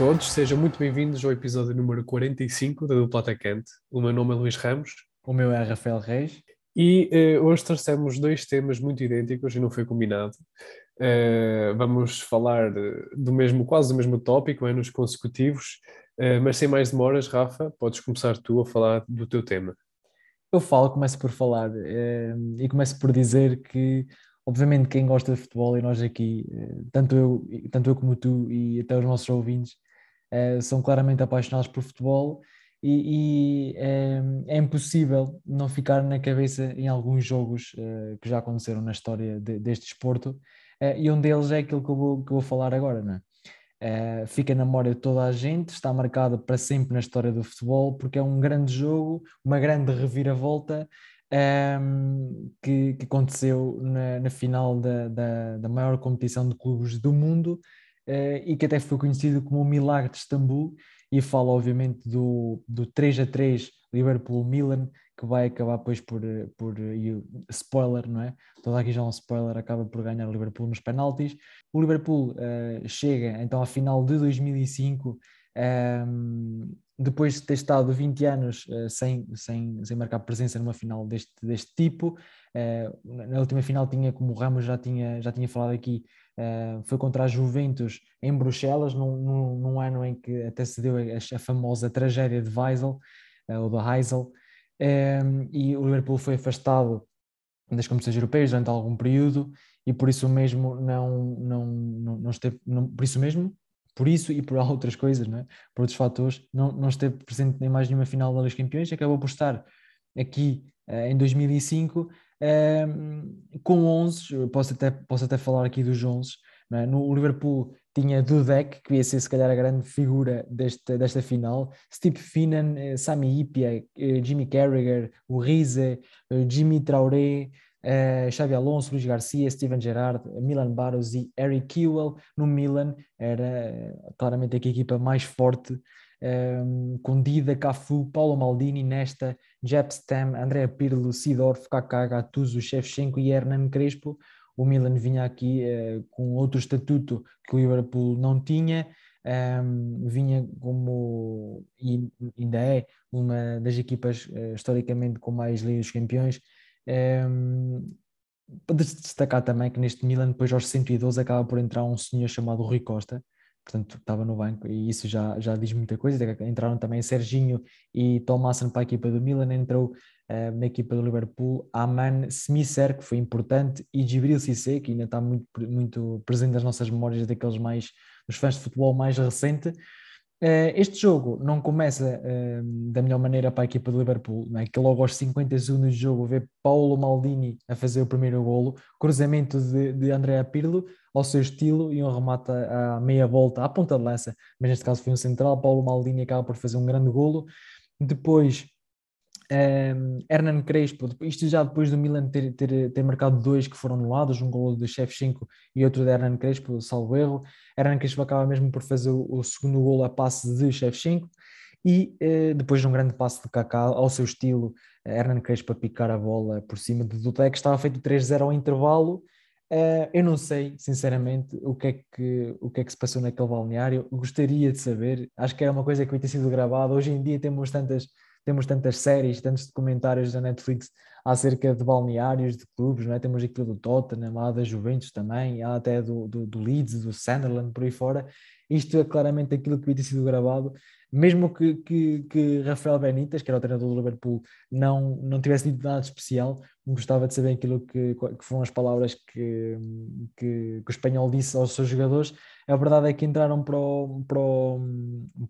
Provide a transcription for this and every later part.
Todos, sejam muito bem-vindos ao episódio número 45 da Dupla Atacante. O meu nome é Luís Ramos. O meu é Rafael Reis. E uh, hoje trouxemos dois temas muito idênticos e não foi combinado. Uh, vamos falar do mesmo, quase do mesmo tópico, anos consecutivos, uh, mas sem mais demoras, Rafa, podes começar tu a falar do teu tema. Eu falo, começo por falar e começo por dizer que obviamente quem gosta de futebol e nós aqui, eh, tanto eu, tanto eu como tu e até os nossos ouvintes, eh, são claramente apaixonados por futebol e, e é, é, impossível não ficar na cabeça em alguns jogos uh, que já aconteceram na história de, deste desporto uh, e um deles é aquilo que eu vou, que eu vou falar agora, não é? uh, fica na memória de toda a gente, está marcado para sempre na história do futebol porque é um grande jogo, uma grande reviravolta um, que, que, aconteceu na, na final da, da, da, maior competição de clubes do mundo e que até foi conhecido como o Milagre de Istambul e fala obviamente do, do 3 a 3 Liverpool-Milan que vai acabar depois por, por spoiler, não é? Todo aqui já é um spoiler, acaba por ganhar o Liverpool nos penaltis. O Liverpool uh, chega então à final de 2005 um, depois de ter estado 20 anos uh, sem, sem, sem marcar presença numa final deste, deste tipo, uh, na última final tinha, como o Ramos já tinha, já tinha falado aqui, uh, foi contra a Juventus em Bruxelas, num, num, num, ano em que até se deu a, a famosa tragédia de Weisel, ou da Heysel, um, e o Liverpool foi afastado das competições europeias durante algum período e por isso mesmo não, não, não, não esteve, não, por isso mesmo por isso e por outras coisas, não é? por outros fatores, não, não esteve presente em mais nenhuma final da Liga dos Campeões, acabou por estar aqui uh, em 2005 uh, com 11, posso até, posso até falar aqui dos 11, é? no Liverpool tinha Dudek, que ia ser se calhar a grande figura desta, desta final, Steve Finnan, uh, Sami Ipia, uh, Jimmy Carragher, o Rize, Jimmy Traoré, uh, Xavi Alonso, Luís Garcia, Steven Gerrard, Milan Barros e Eric Kewell no Milan, era eh, claramente a equipa mais forte, um, com Dida, Cafu, Paulo Maldini, Nesta, Jeb Stam, Andrea Pirlo, Sidorf, Kaká, Gattuso, Shevchenko e Hernan Crespo. O Milan vinha aqui uh, com outro estatuto que o Liverpool não tinha, um, vinha como, e ainda é, uma das equipas uh, historicamente com mais Liga dos Campeões, um, Pode-se destacar também que neste Milan, depois aos 112, acaba por entrar um senhor chamado Rui Costa, portanto estava no banco e isso já, já diz muita coisa. Entraram também Serginho e Tomassen para a equipa do Milan, entrou uh, na equipa do Liverpool Aman Smisser, que foi importante, e Gibril Cissé, que ainda está muito, muito presente nas nossas memórias daqueles mais, dos fãs de futebol mais recente. Uh, este jogo não começa uh, da melhor maneira para a equipa do Liverpool, é? que logo aos 50 segundos de jogo vê Paulo Maldini a fazer o primeiro golo, cruzamento de, de Andrea Pirlo ao seu estilo e um remate à meia volta, à ponta de lança, mas neste caso foi um central, Paulo Maldini acaba por fazer um grande golo, depois um, Hernan Crespo, isto já depois do Milan ter, ter, ter marcado dois que foram anulados, um gol de Shevchenko e outro de Hernan Crespo, salvo erro. Hernan Crespo acaba mesmo por fazer o, o segundo gol a passe de Shevchenko e uh, depois de um grande passe de Kaká ao seu estilo, Hernan Crespo a picar a bola por cima de Dudek, estava feito 3-0 ao intervalo. Uh, eu não sei, sinceramente, o que, é que, o que é que se passou naquele balneário. Gostaria de saber. Acho que era uma coisa que vai ter sido gravada. Hoje em dia temos tantas temos tantas séries, tantos documentários da Netflix acerca de balneários, de clubes, não é? temos aquilo do Tottenham, há da Juventus também, há até do, do, do Leeds, do Sunderland, por aí fora. Isto é claramente aquilo que ter sido gravado, mesmo que, que, que, Rafael Benítez, que era o treinador do Liverpool, não, não tivesse dito nada especial, gostava de saber aquilo que, que foram as palavras que, que, o espanhol disse aos seus jogadores, a verdade é que entraram para, o, para, o,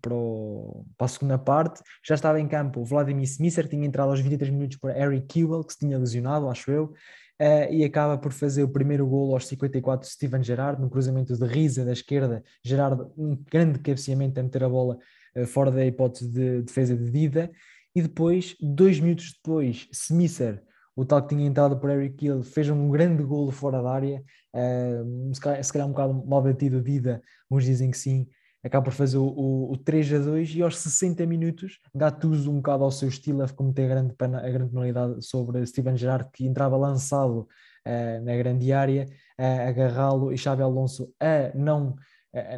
para, o, para a segunda parte. Já estava em campo Vladimir Smisser, tinha entrado aos 23 minutos para Harry Kewell, que se tinha lesionado, acho eu. Uh, e acaba por fazer o primeiro gol aos 54 de Steven Gerrard, no cruzamento de Risa da esquerda. Gerrard, um grande cabeceamento a meter a bola fora da hipótese de defesa de Dida. E depois, dois minutos depois, Smisser o tal que tinha entrado por Eric Hill fez um grande golo fora da área, uh, se, calhar, se, calhar, um bocado mal batido de ida, uns dizem que sim, acaba por fazer o, o, o 3 a 2 e aos 60 minutos Gattuso um bocado ao seu estilo a cometer a grande, a grande penalidade sobre Steven Gerrard que entrava lançado uh, na grande área, uh, agarrá-lo e Xavi Alonso a não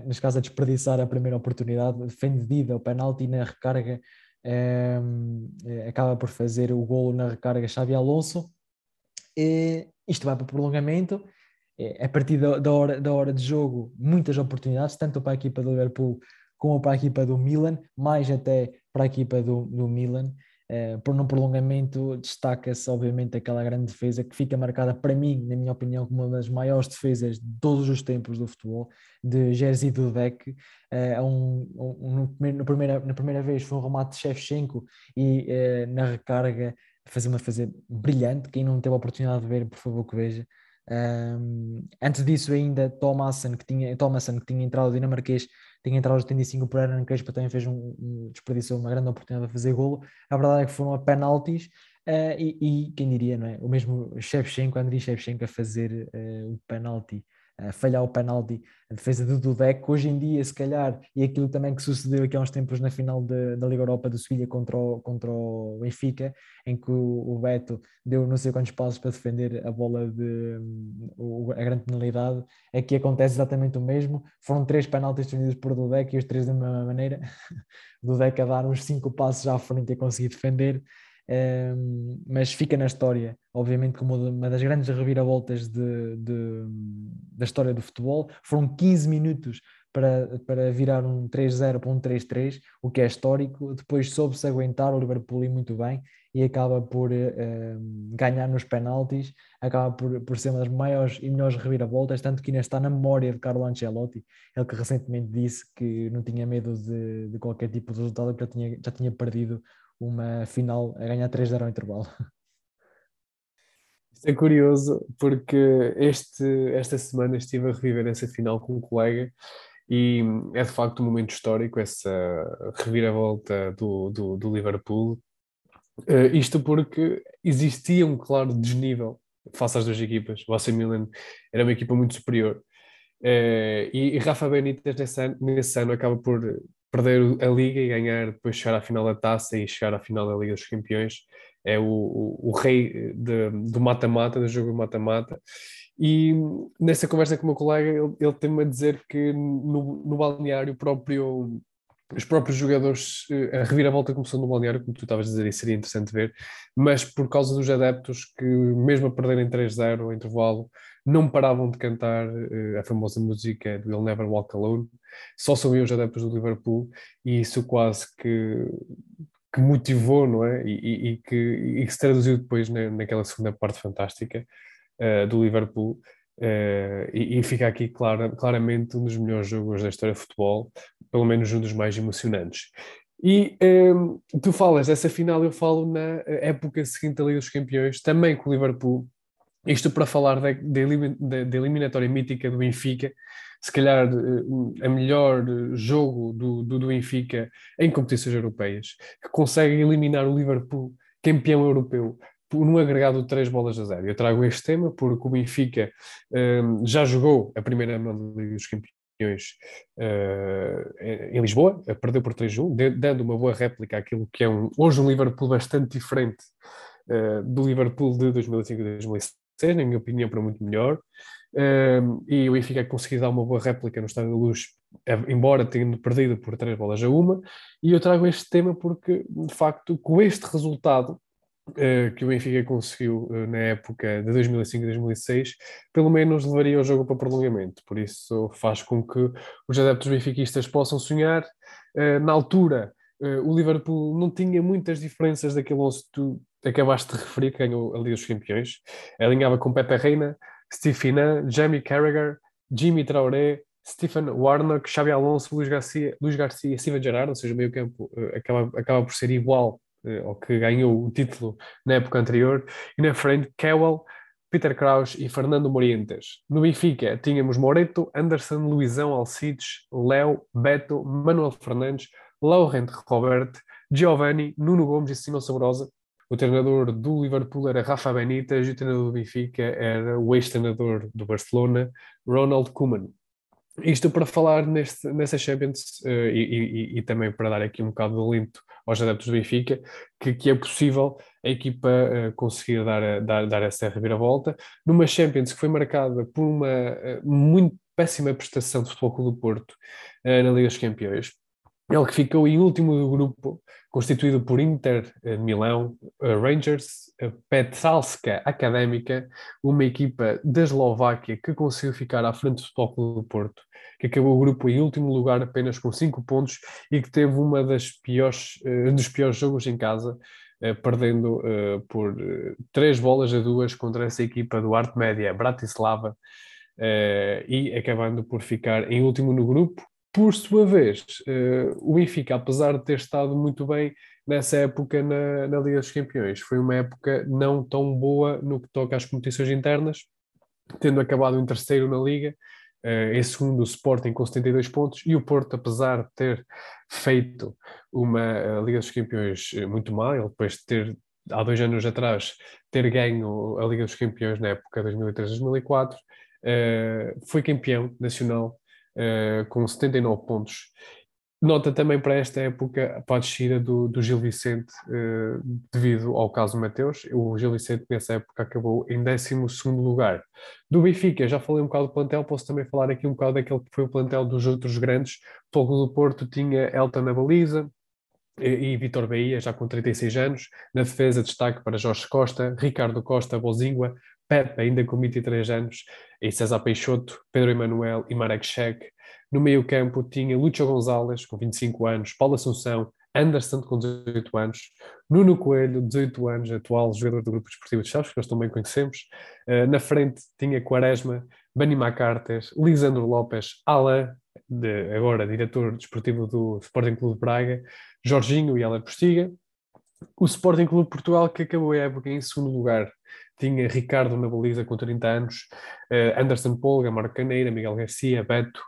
neste caso, a desperdiçar a primeira oportunidade, defendida o penalti na recarga, um, acaba por fazer o golo na recarga Xavi Alonso. E isto vai para o prolongamento. A partir da, hora, da hora de jogo, muitas oportunidades, tanto para a equipa do Liverpool como para a equipa do Milan, mais até para a equipa do, do Milan. Uh, por no prolongamento destaca-se obviamente aquela grande defesa que fica marcada para mim, na minha opinião, como uma das maiores defesas de todos os tempos do futebol, de Jerzy Dudek. Uh, um, um, no, no primeira, na primeira vez foi um remate de Shevchenko e uh, na recarga fazer uma defesa brilhante. Quem não teve a oportunidade de ver, por favor, que veja. Um, antes disso ainda Thomason que tinha, Thomason, que tinha entrado dinamarquês tinha entrado aos 75 por Aaron Crespo também fez um, um desperdiçou uma grande oportunidade de fazer golo a verdade é que foram a penaltis uh, e, e, quem diria, não é? O mesmo Shevchenko, Andriy Shevchenko a fazer uh, o penalti falhar o penalti, a defesa do Dudek, hoje em dia, se calhar, e aquilo também que sucedeu aqui há uns tempos na final de, da Liga Europa do Sevilha contra o, contra o Benfica, em que o, o, Beto deu não sei quantos passos para defender a bola de o, a grande penalidade, aqui acontece exatamente o mesmo, foram três penaltis defendidos por Dudek e os três da mesma maneira, Dudek a dar uns cinco passos à frente e conseguir defender, mas fica na história, obviamente, como uma das grandes reviravoltas de, de, da história do futebol. Foram 15 minutos para, para virar um 3-0 para um 3-3, o que é histórico. Depois soube-se aguentar o Liverpool muito bem e acaba por ganhar nos penaltis, acaba por, por ser uma das maiores e melhores reviravoltas, tanto que ainda está na memória de Carlo Ancelotti, ele que recentemente disse que não tinha medo de, de qualquer tipo de resultado, porque já tinha, já tinha perdido uma final a ganhar 3-0 ao intervalo. Isto é curioso porque este, esta semana estive a reviver essa final com um colega e é de facto um momento histórico essa reviravolta do, do, do Liverpool. Uh, isto porque existia um claro desnível face às duas equipas. O AC Milan era uma equipa muito superior. Uh, e, e, Rafa Benítez nesse ano, nesse ano acaba por perder a Liga e ganhar, depois chegar à final da taça e chegar à final da Liga dos Campeões. É o, o, o rei de, do mata-mata, do jogo mata-mata. E nessa conversa com o meu colega, ele, ele tem-me a dizer que no, no balneário próprio os próprios jogadores, eh, a reviravolta começou no balneário, como tu estavas a dizer, e seria interessante ver, mas por causa dos adeptos que, mesmo a perderem 3-0 ao intervalo, não paravam de cantar uh, a famosa música do You'll Never Walk Alone, só sabiam os adeptos do Liverpool, e isso quase que, que motivou, não é? E, e, e que, e que se traduziu depois na, naquela segunda parte fantástica uh, do Liverpool, Uh, e, e, fica aqui clara, claramente um dos melhores jogos da história de futebol, pelo menos um dos mais emocionantes. E um, ehm, tu falas dessa final, eu falo na época seguinte da Liga dos Campeões, também com o Liverpool, isto para falar da, da, eliminatória mítica do Benfica, se calhar eh, a melhor jogo do, do, do Benfica em competições europeias, que consegue eliminar o Liverpool campeão europeu num agregado de três bolas a zero. Eu trago este tema porque o Benfica um, já jogou a primeira mão dos Campeões uh, em Lisboa, perdeu por 3-1, dando uma boa réplica àquilo que é um, hoje um Liverpool bastante diferente uh, do Liverpool de 2005 e 2006, na minha opinião, para muito melhor. Um, e o Benfica conseguiu dar uma boa réplica no Estádio da Luz, embora tendo perdido por três bolas a uma. E eu trago este tema porque, de facto, com este resultado, que o Benfica conseguiu uh, na época de 2005 e 2006, pelo menos levaria o jogo para prolongamento. Por isso faz com que os adeptos benfiquistas possam sonhar. Uh, na altura, o Liverpool não tinha muitas diferenças daquele 11 que tu acabaste de referir, que ganhou a Liga dos Campeões. Alinhava com Pepe Reina, Steve Finan, Jamie Carragher, Jimmy Traoré, Stephen Warnock, Xavi Alonso, Luís Garcia, Luís Garcia e Steven Gerrard, ou seja, o meio campo acaba, acaba por ser igual eh, ou que ganhou o título na época anterior, e na frente Kewell, Peter Crouch e Fernando Morientes. No Benfica tínhamos Moreto, Anderson, Luizão Alcides, Léo, Beto, Manuel Fernandes, Laurent Robert, Giovanni, Nuno Gomes e Simão Sabrosa. O treinador do Liverpool era Rafa Benítez e o treinador do Benfica era o ex-treinador do Barcelona, Ronald Koeman. Isto para falar neste, nessa Champions uh, e, e, e, também para dar aqui um bocado de alento aos adeptos do Benfica, que, que é possível a equipa uh, conseguir dar, dar, dar essa reviravolta numa Champions que foi marcada por uma uh, muito, péssima prestação do Futebol Clube do Porto uh, na Liga dos Campeões. Ele que ficou em último do grupo, constituído por Inter de Milão, Rangers, Petralska Académica, uma equipa da Eslováquia que conseguiu ficar à frente do Futebol Clube do Porto, que acabou o grupo em último lugar apenas com 5 pontos e que teve uma das piores, dos piores jogos em casa, perdendo por três bolas a duas contra essa equipa do Arte Média Bratislava e acabando por ficar em último no grupo, por sua vez, uh, o Benfica, apesar de ter estado muito bem nessa época na, na, Liga dos Campeões, foi uma época não tão boa no que toca às competições internas, tendo acabado em terceiro na Liga, uh, em segundo o Sporting com 72 pontos, e o Porto, apesar de ter feito uma Liga dos Campeões muito má, ele depois de ter, há dois anos atrás, ter ganho a Liga dos Campeões na época 2003-2004, uh, foi campeão nacional uh, com 79 pontos. Nota também para esta época para a descida do, do Gil Vicente uh, devido ao caso Mateus. O Gil Vicente nessa época acabou em 12 lugar. Do Benfica, já falei um bocado do plantel, posso também falar aqui um bocado daquele que foi o plantel dos outros grandes. Fogo do Porto tinha Elton na baliza, e Vitor Bahia, já com 36 anos. Na defesa, destaque para Jorge Costa, Ricardo Costa, Bozingua, Pepe, ainda com 23 anos, e César Peixoto, Pedro Emanuel e Marek Sheck. No meio campo tinha Lúcio Gonzalez, com 25 anos, Paulo Assunção, Anderson, com 18 anos, Nuno Coelho, 18 anos, atual jogador do Grupo Desportivo de Chaves, que nós também conhecemos. Uh, na frente tinha Quaresma, Bani Macartes, Lisandro Lopes, Alain, de, agora diretor desportivo do Sporting Clube de Braga, Jorginho e Alain Postiga. O Sporting Clube Portugal, que acabou a época em segundo lugar, tinha Ricardo na baliza com 30 anos, uh, Anderson Polga, Marco Caneira, Miguel Garcia, Beto,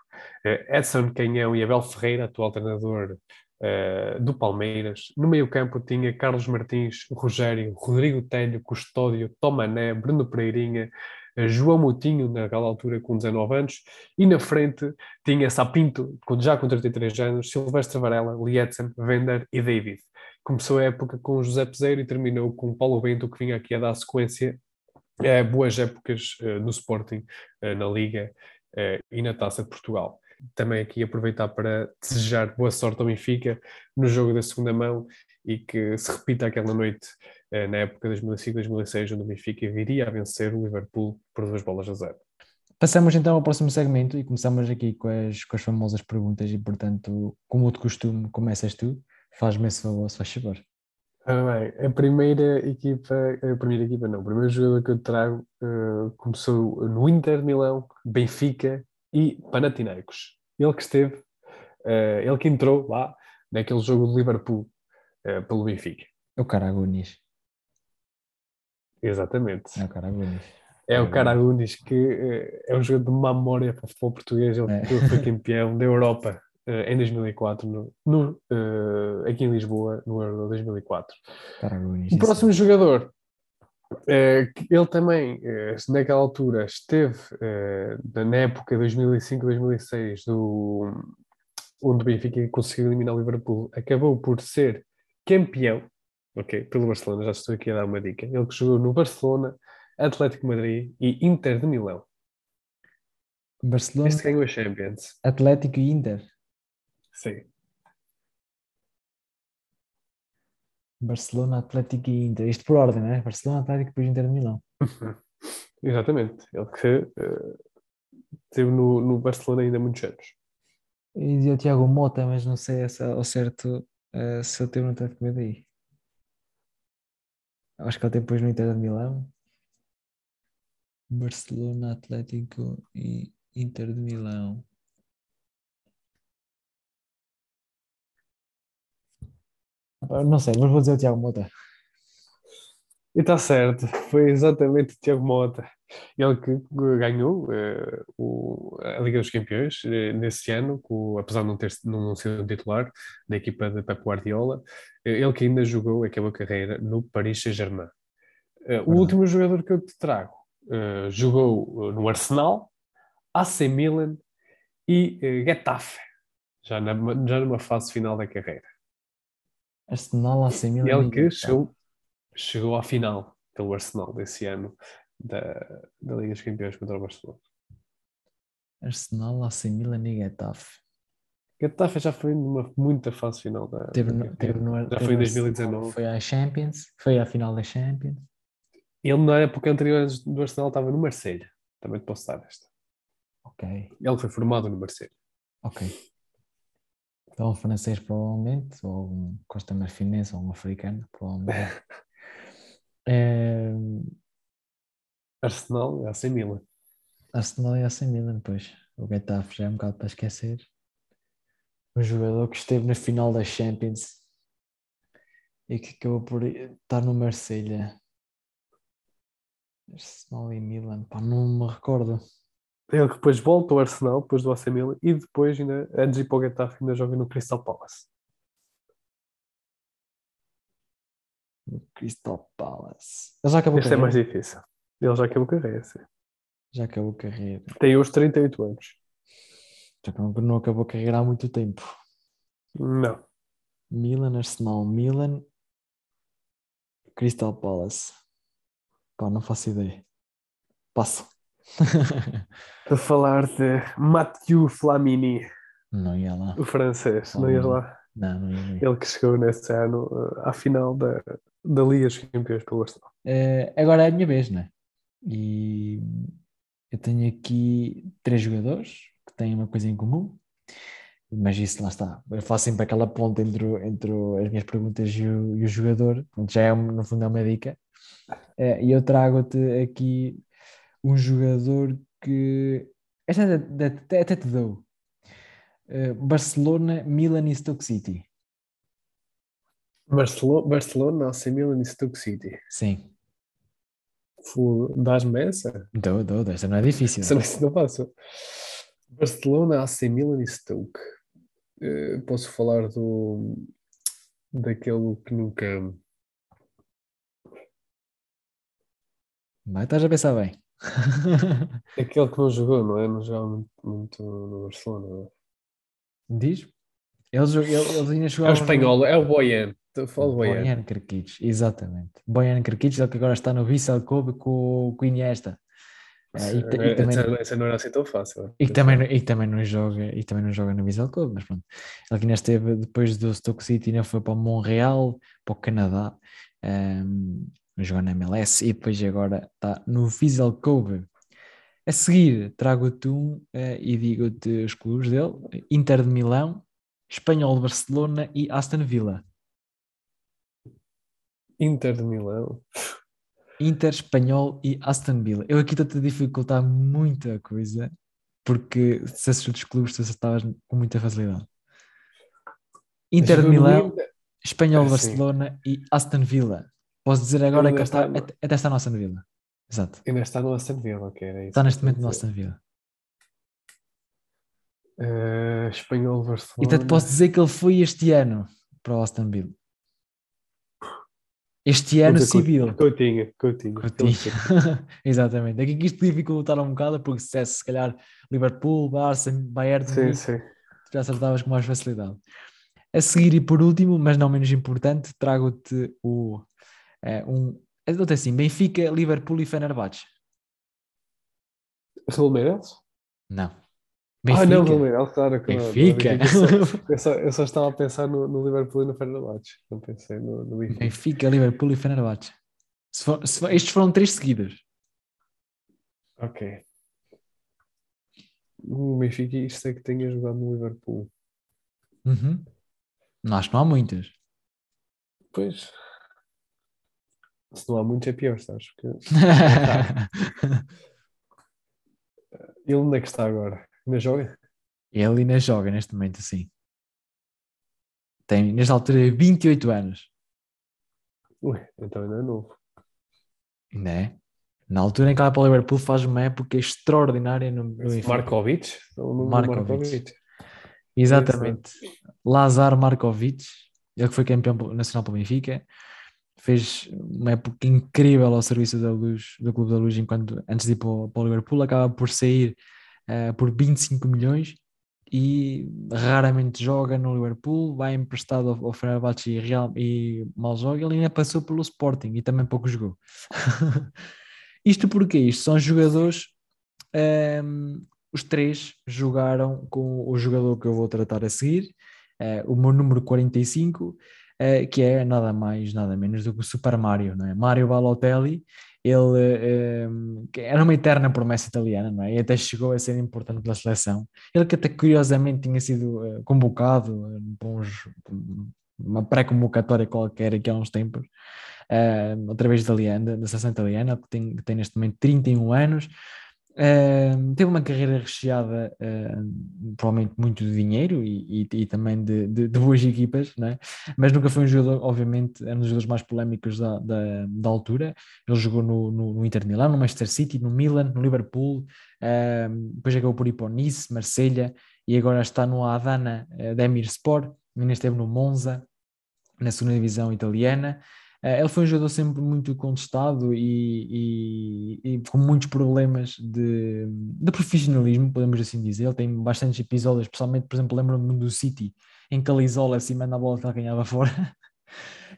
uh, Edson Canhão e Abel Ferreira, atual treinador uh, do Palmeiras. No meio campo tinha Carlos Martins, Rogério, Rodrigo Telho, Custódio, Tomané, Bruno Pereirinha, João Moutinho, naquela altura com 19 anos, e na frente tinha Sapinto, já com 33 anos, Silvestre Varela, Lietzen, Vender e David. Começou a época com José Peseiro e terminou com Paulo Bento, que vinha aqui a dar sequência a boas épocas uh, no Sporting, uh, na Liga uh, e na Taça de Portugal. Também aqui aproveitar para desejar boa sorte ao Benfica no jogo da segunda mão e que se repita aquela noite eh, na época 2005-2006, onde o Benfica viria a vencer o Liverpool por duas bolas a zero. Passamos então ao próximo segmento e começamos aqui com as, com as famosas perguntas e, portanto, como de costume, começas tu, faz-me esse favor, se faz favor. Ah, bem, a primeira equipa, a primeira equipa não, o primeiro jogador que eu trago uh, começou no Inter Milão, Benfica e Panathinaikos. Ele que esteve, uh, ele que entrou lá naquele jogo do Liverpool uh, pelo Benfica. O Caragunis. Exatamente. É o Caragunis. É o Caragunis que é um jogador de uma memória para o futebol português. Ele, é. foi campeão da Europa em 2004, no, no aqui em Lisboa, no Euro 2004. Caragunis, o próximo jogador Uh, ele também, naquela altura, esteve na época 2005-2006, onde o Benfica conseguiu eliminar o Liverpool, acabou por ser campeão, ok, pelo Barcelona, já estou aqui a dar uma dica. Ele que jogou no Barcelona, Atlético Madrid e Inter de Milão. Barcelona, este ganhou a Champions. Atlético e Inter. Sim. Barcelona, Atlético e Inter. Isto por ordem, não é? Barcelona, Atlético e depois Inter de Milão. Exatamente. Ele que uh, esteve no, no Barcelona ainda há muitos anos. E o Tiago Mota, mas não sei essa, ao certo uh, se ele teve no Atlético de Madrid. Acho que ele teve depois no Inter de Milão. Barcelona, Atlético e Inter de Milão. Não sei, mas vou dizer o Tiago Mota. E está certo, foi exatamente o Tiago Mota. Ele que ganhou uh, o, a Liga dos Campeões uh, nesse ano, com, apesar de não, ter, não, ser um titular da equipa de Pep Guardiola. Uh, ele que ainda jogou, acabou a carreira no Paris Saint-Germain. o último jogador que eu te trago jogou no Arsenal, AC Milan e Getafe, já, na, já numa fase final da carreira. Arsenal, AC Milan. Ele que chegou, chegou à final pelo Arsenal desse ano da, da Liga dos Campeões contra o Barcelona. Arsenal, AC Milan e Getafe. Getafe já foi numa muita fase final da. Teve, no- teve no, já teve foi em no- 2019. Foi à Champions, foi à final da Champions. Ele na época anterior do Arsenal estava no Marselha. Também te posso dar esta. Ok, Ele foi formado no Marselha. ok. Então, um francês, provavelmente, ou um Costa Marfinense, ou um africano, provavelmente. Eh, Arsenal, AC Milan. Arsenal e AC Milan, pois. O Getafe já é um bocado para esquecer. Um jogador que esteve na final da Champions e que acabou por estar no Marselha. Arsenal e Milan, pá, não me recordo. Ele que depois volta ao Arsenal, depois do AC Milan, e depois, ainda, antes de ir para o Getafe, ainda joga no Crystal Palace. No Crystal Palace. Ele já acabou Este é carreira. mais difícil. Ele já acabou a carreira, sim. Já acabou a carreira. Tem os 38 anos. Já não, não acabou a carreira há muito tempo. Não. Milan, Arsenal, Milan, Crystal Palace. Pá, não faço ideia. Passo. A falar de Mathieu Flamini, não ia lá. o francês. Não ias lá? Não, não ia. Não ia. Ele que chegou nesse ano eh, à final da, da Liga dos Campeões pelo Arsenal. Eh, agora é a minha vez, né? E eu tenho aqui três jogadores que têm uma coisa em comum, mas isso lá está. Eu faço sempre aquela ponte entre, entre as minhas perguntas e o, e o jogador, já é, no fundo é uma dica. Eh, e eu trago-te aqui um jogador que. Esta até, até- até te dou. Eh, Barcelona, Milan e Stoke City. Barcelona, Barcelona AC Milan e Stoke City. Sim, Dás-me essa? dou, dou, esta não é difícil. Essa não, não passa. Barcelona, AC Milan e Stoke. Eh, posso falar do daquele que nunca. Vai, estás a pensar bem. Aquele que não jogou, não é? Não joga muito, muito no Barcelona. não é? Diz? Eles, ele- eles ainda É o jogavam. espanhol, é o Boyan. Boyan. Krkic, exatamente. Bojan Krkic, ele que agora está no Vissel Kobe com, com o Iniesta. Ah, e, e também, Essa, essa não era assim tão fácil. e, também, não- e também não joga e também não joga no Vissel Kobe, mas pronto. Ele que ainda esteve depois do Stoke City, ainda foi para o Montreal, para o Canadá, um, jogou na MLS e depois agora está no Vissel Kobe. A seguir, trago-te um eh, e digo-te os clubes dele: Inter de Milão, Espanhol de Barcelona e Aston Villa. Inter de Milão. Inter, Espanhol e Aston Villa. Eu aqui estou-te a dificultar muita coisa, porque se esses outros clubes tu acertavas com muita facilidade. Inter de Milão, Espanhol de sim. Barcelona e Aston Villa. Posso dizer agora que está, está até, está no Aston Villa. Exato. Ainda está no Aston Villa, ok, era isso. Está neste momento no. Aston Villa. Eh, Espanhol E Barcelona. até te posso dizer que ele foi este ano para o Aston Villa. Este ano civil. Coutinho, Coutinho. Coutinho. Exatamente. Aqui que isto dificultar um bocado, porque se é se calhar Liverpool, Barça, Bayern, Sim, sim. já acertavas com mais facilidade. A seguir e por último, mas não menos importante, trago-te o eh, um. Eu dou-te assim: Benfica, Liverpool e Fenerbahçe. Não. Ah, não, Benfica. Raul Meireles, claro. claro. Benfica. Eu só, eu, só, eu só estava a pensar no, no Liverpool e no Fenerbahçe. Não pensei no, no Benfica. Benfica, Liverpool e Fenerbahçe. Se for- se for- estes foram três seguidas. Ok. O Benfica, isto é que tenha jogado no Liverpool. Uhum. Não, acho que não há muitas. Pois. Se não há muitos é pior, sabes? Porque ele onde é que está agora? Ainda joga? Ele ainda joga neste momento, sim. Tem, nesta altura, 28 anos. Ui, então ainda é novo. Ainda é? Na altura em que vai para o Liverpool faz uma época extraordinária no, no Benfica. Markovic? Ou no- no Markovic. Markovic. Exatamente. Lazar Markovic, ele que foi campeão nacional pelo Benfica, fez uma época incrível ao serviço da luz, do Clube da Luz, enquanto antes de ir para o, para o Liverpool, acaba por sair eh, por 25 milhões e raramente joga no Liverpool, vai emprestado ao, ao Fenerbahçe e, Real, e mal joga, ele ainda passou pelo Sporting e também pouco jogou. Isto porque isto são jogadores ehm, os três jogaram com o jogador que eu vou tratar a seguir, uh, o meu número 45, uh, que é nada mais, nada menos do que o Super Mario, não é? Mario Balotelli, ele uh, era uma eterna promessa italiana, não é? E até chegou a ser importante pela seleção. Ele que até curiosamente tinha sido convocado para uns, uma pré-convocatória qualquer aqui há uns tempos, uh, através italiana, da seleção italiana, que tem, que tem neste momento 31 anos, Teve uma carreira recheada, uh, provavelmente muito de dinheiro e, e, e também de, de, de, boas equipas, né? mas nunca foi um jogador, obviamente, um dos jogadores mais polémicos da, da, da altura. Ele jogou no, no, no, Inter Milão, no Manchester City, no Milan, no Liverpool, uh, depois acabou por ir para o Nice, Marselha e agora está no Adana uh, Demirspor, ainda esteve no Monza, na segunda divisão italiana. Eh, ele foi um jogador sempre muito contestado e, e, e com muitos problemas de, de, profissionalismo, podemos assim dizer. Ele tem bastantes episódios, especialmente, por exemplo, lembro-me do City, em que ele isola assim, manda a bola que ele ganhava fora.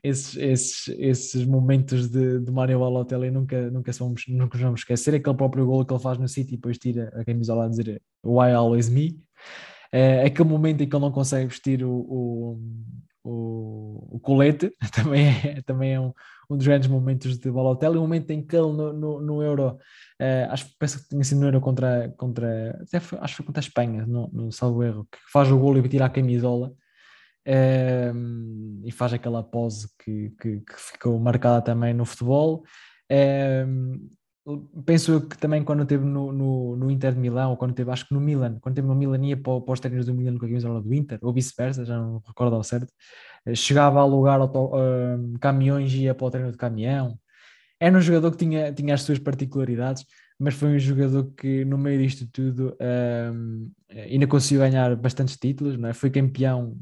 esses, esses, esses momentos de, de Mario Balotelli nunca, nunca, vamos, nunca vamos esquecer. Aquele próprio gol que ele faz no City e depois tira a camisola a dizer Why always me? É, aquele momento em que ele não consegue vestir o, o o, o colete também é, também é um, um dos grandes momentos de Balotelli, o momento em que ele no, no, no Euro, uh, acho penso que tinha sido no Euro contra, contra foi, acho que foi contra a Espanha, no, no salvo erro, que faz o golo e tira a camisola uh, e faz aquela pose que, que, que, ficou marcada também no futebol. Uh, penso eu que também quando esteve no, no, no, Inter de Milão, ou quando esteve, acho que no Milan, quando esteve no Milan ia para, para os treinos do Milan com a camisola do Inter, ou vice-versa, já não recordo ao certo, eh, chegava a alugar auto, uh, caminhões e ia para o treino de caminhão. Era um jogador que tinha, tinha as suas particularidades, mas foi um jogador que no meio disto tudo uh, ainda conseguiu ganhar bastantes títulos, não é? foi campeão,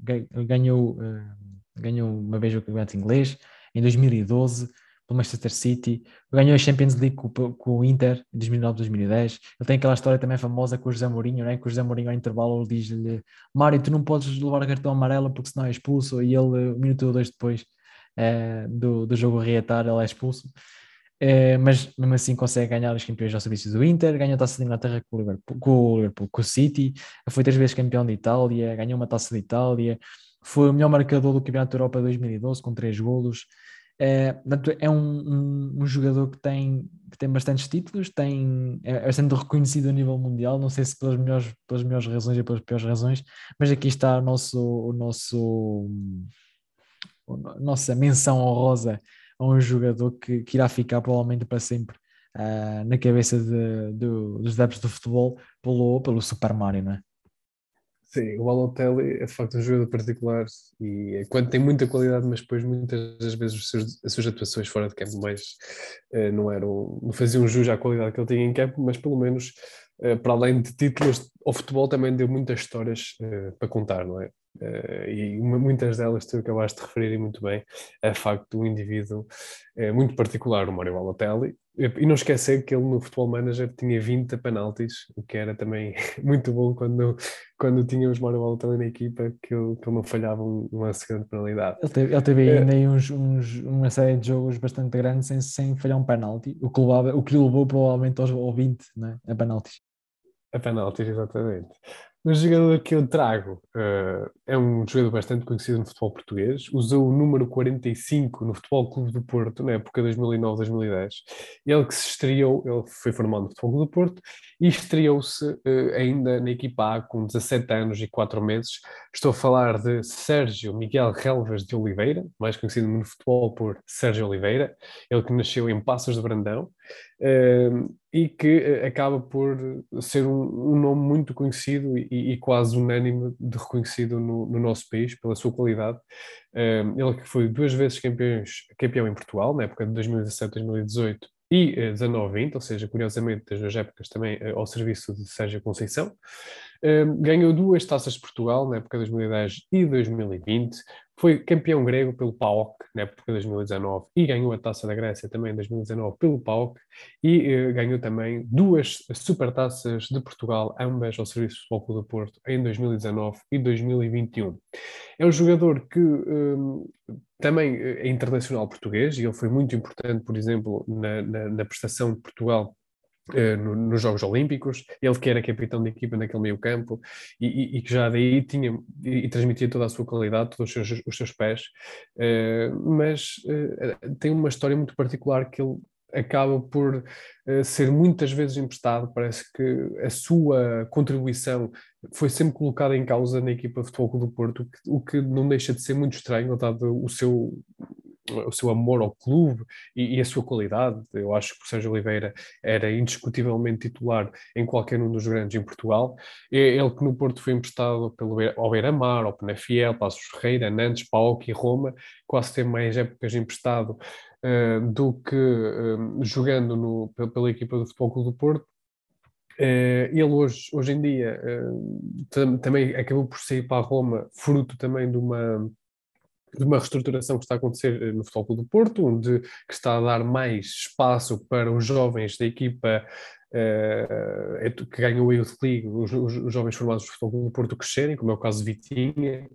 ganhou, uh, ganhou uma vez o campeonato inglês em 2012, pelo Manchester City, ganhou a Champions League com, com o Inter em 2009-2010. Ele tem aquela história também famosa com o José Mourinho, né? que o José Mourinho ao intervalo diz-lhe Mário, tu não podes levar cartão amarelo porque senão é expulso, e ele, um minuto ou dois depois é, do, do jogo reatar, ele é expulso. É, mas mesmo assim consegue ganhar os campeões ao serviço do Inter, ganhou a taça de Inglaterra com o, Liverpool, com o, Liverpool, com o City, foi três vezes campeão de Itália, ganhou uma taça de Itália, foi o melhor marcador do Campeonato da Europa 2012 com três golos. É, é um, um, um, jogador que tem, que tem bastantes títulos, tem, é, bastante reconhecido a nível mundial, não sei se pelas melhores, pelas melhores razões ou pelas piores razões, mas aqui está o nosso, o nosso, a nossa menção honrosa a um jogador que, que irá ficar provavelmente para sempre uh, na cabeça de, de, dos adeptos do futebol pelo, pelo Super Mario, não é? Sim, o Balotelli é de facto um jogador particular e é quando tem muita qualidade, mas depois muitas das vezes as suas atuações fora de campo mais uh, não eram, não faziam jus à qualidade que ele tinha em campo, mas pelo menos uh, para além de títulos, o futebol também deu muitas histórias uh, para contar, não é? e uma, muitas delas tu acabaste de referir muito bem, é de facto um indivíduo muito particular, o Mário Balotelli, e não esquecer que ele no Futebol Manager tinha 20 penaltis, o que era também muito bom quando, quando tínhamos Mário Balotelli na equipa, que ele, que ele não falhava uma segunda penalidade. Ele teve, ele teve é. ainda uns, uns, uma série de jogos bastante grandes sem, sem falhar um penalti, o que, levava, o que levou provavelmente aos, aos 20 né, a penaltis. A penaltis, exatamente. O jogador que eu trago uh, é um jogador bastante conhecido no futebol português, usou o número 45 no Futebol Clube do Porto, na época 2009-2010. Ele que se estreou, ele foi formado no Futebol Clube do Porto e estreou-se uh, ainda na equipa A com 17 anos e 4 meses. Estou a falar de Sérgio Miguel Relvas de Oliveira, mais conhecido no futebol por Sérgio Oliveira, ele que nasceu em Passos de Brandão. E que uh, acaba por ser um, um nome muito conhecido e, e, quase unânime de reconhecido no, no, nosso país pela sua qualidade. Ele que foi duas vezes campeões, campeão em Portugal, na época de 2017-2018 e 19-20, ou seja, curiosamente, das duas épocas também ao serviço de Sérgio Conceição. ganhou duas taças de Portugal na época de 2010 e 2020, foi campeão grego pelo PAOK na época de 2019 e ganhou a Taça da Grécia também em 2019 pelo PAOK e uh, ganhou também duas supertaças de Portugal, ambas ao Serviço Futebol do Porto, em 2019 e 2021. É um jogador que um, também eh, é internacional português e ele foi muito importante, por exemplo, na, na, na prestação de Portugal Uh, no, nos Jogos Olímpicos, ele que era capitão de equipa naquele meio campo e, que já daí tinha e, e, transmitia toda a sua qualidade, todos os seus, os seus pés, uh, mas uh, tem uma história muito particular que ele acaba por ser muitas vezes emprestado. Parece que a sua contribuição foi sempre colocada em causa na equipa de futebol do Porto, o que não deixa de ser muito estranho, dado o seu o seu amor ao clube e, e, a sua qualidade. Eu acho que o Sérgio Oliveira era indiscutivelmente titular em qualquer um dos grandes em Portugal. Ele que no Porto foi emprestado pelo, ao Beira-Mar, ao Penafiel, Passos Ferreira, Nantes, Paok e Roma, quase teve mais épocas emprestado uh, do que uh, jogando no, pela equipa do Futebol Clube do Porto. Uh, ele hoje, hoje em dia tam, também acabou por sair para a Roma, fruto também de uma, de uma reestruturação que está a acontecer no Futebol Clube do Porto, onde que está a dar mais espaço para os jovens da equipa uh, que ganham o Youth League, os, os, jovens formados do Futebol Clube do Porto crescerem, como é o caso de Vitinha,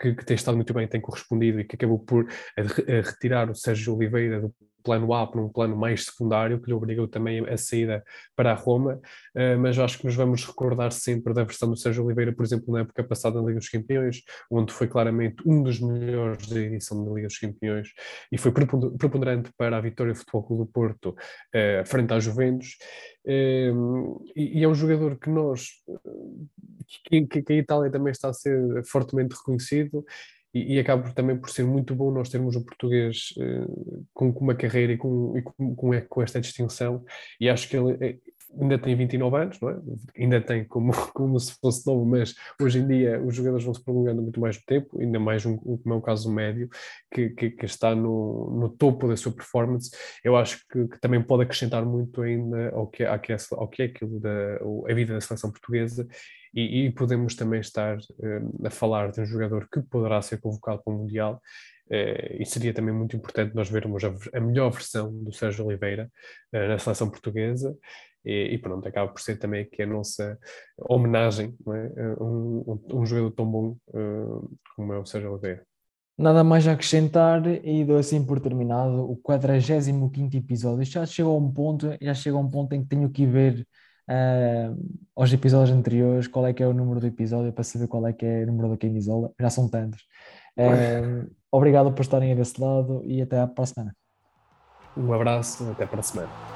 que, que, tem estado muito bem, tem correspondido e que acabou por a, a retirar o Sérgio Oliveira do plano A para um plano mais secundário, que lhe obrigou também a saída para a Roma, uh, mas acho que nos vamos recordar sempre da versão do Sérgio Oliveira, por exemplo, na época passada na Liga dos Campeões, onde foi claramente um dos melhores da edição da Liga dos Campeões e foi preponderante para a vitória do Futebol Clube do Porto uh, frente à Juventus. Uh, e, é um jogador que nós, que, que a Itália também está a ser fortemente reconhecido e, e acaba também por ser muito bom nós termos um português uh, com, com, uma carreira e, com, e com, com, com, esta distinção, e acho que ele eh, ainda tem 29 anos, não é? ainda tem como, como se fosse novo, mas hoje em dia os jogadores vão se prolongando muito mais no tempo, ainda mais um, como é o caso médio, que, que, que, está no, no topo da sua performance, eu acho que, que também pode acrescentar muito ainda ao que, ao que, é, ao que é aquilo da a vida da seleção portuguesa e, e podemos também estar uh, a falar de um jogador que poderá ser convocado para o Mundial. Uh, e seria também muito importante nós vermos a, a melhor versão do Sérgio Oliveira uh, na seleção portuguesa. E, e, pronto, acaba por ser também aqui a nossa homenagem é? um, um, um, jogador tão bom como é o Sérgio Oliveira. Nada mais a acrescentar e dou assim por terminado o 45 episódio. Já chegou a um ponto, já chegou a um ponto em que tenho que ver uh, aos episódios anteriores, qual é que é o número do episódio para saber qual é que é o número da camisola, já são tantos. Uh, obrigado por estarem desse lado e até para a semana. Um abraço, até para a semana.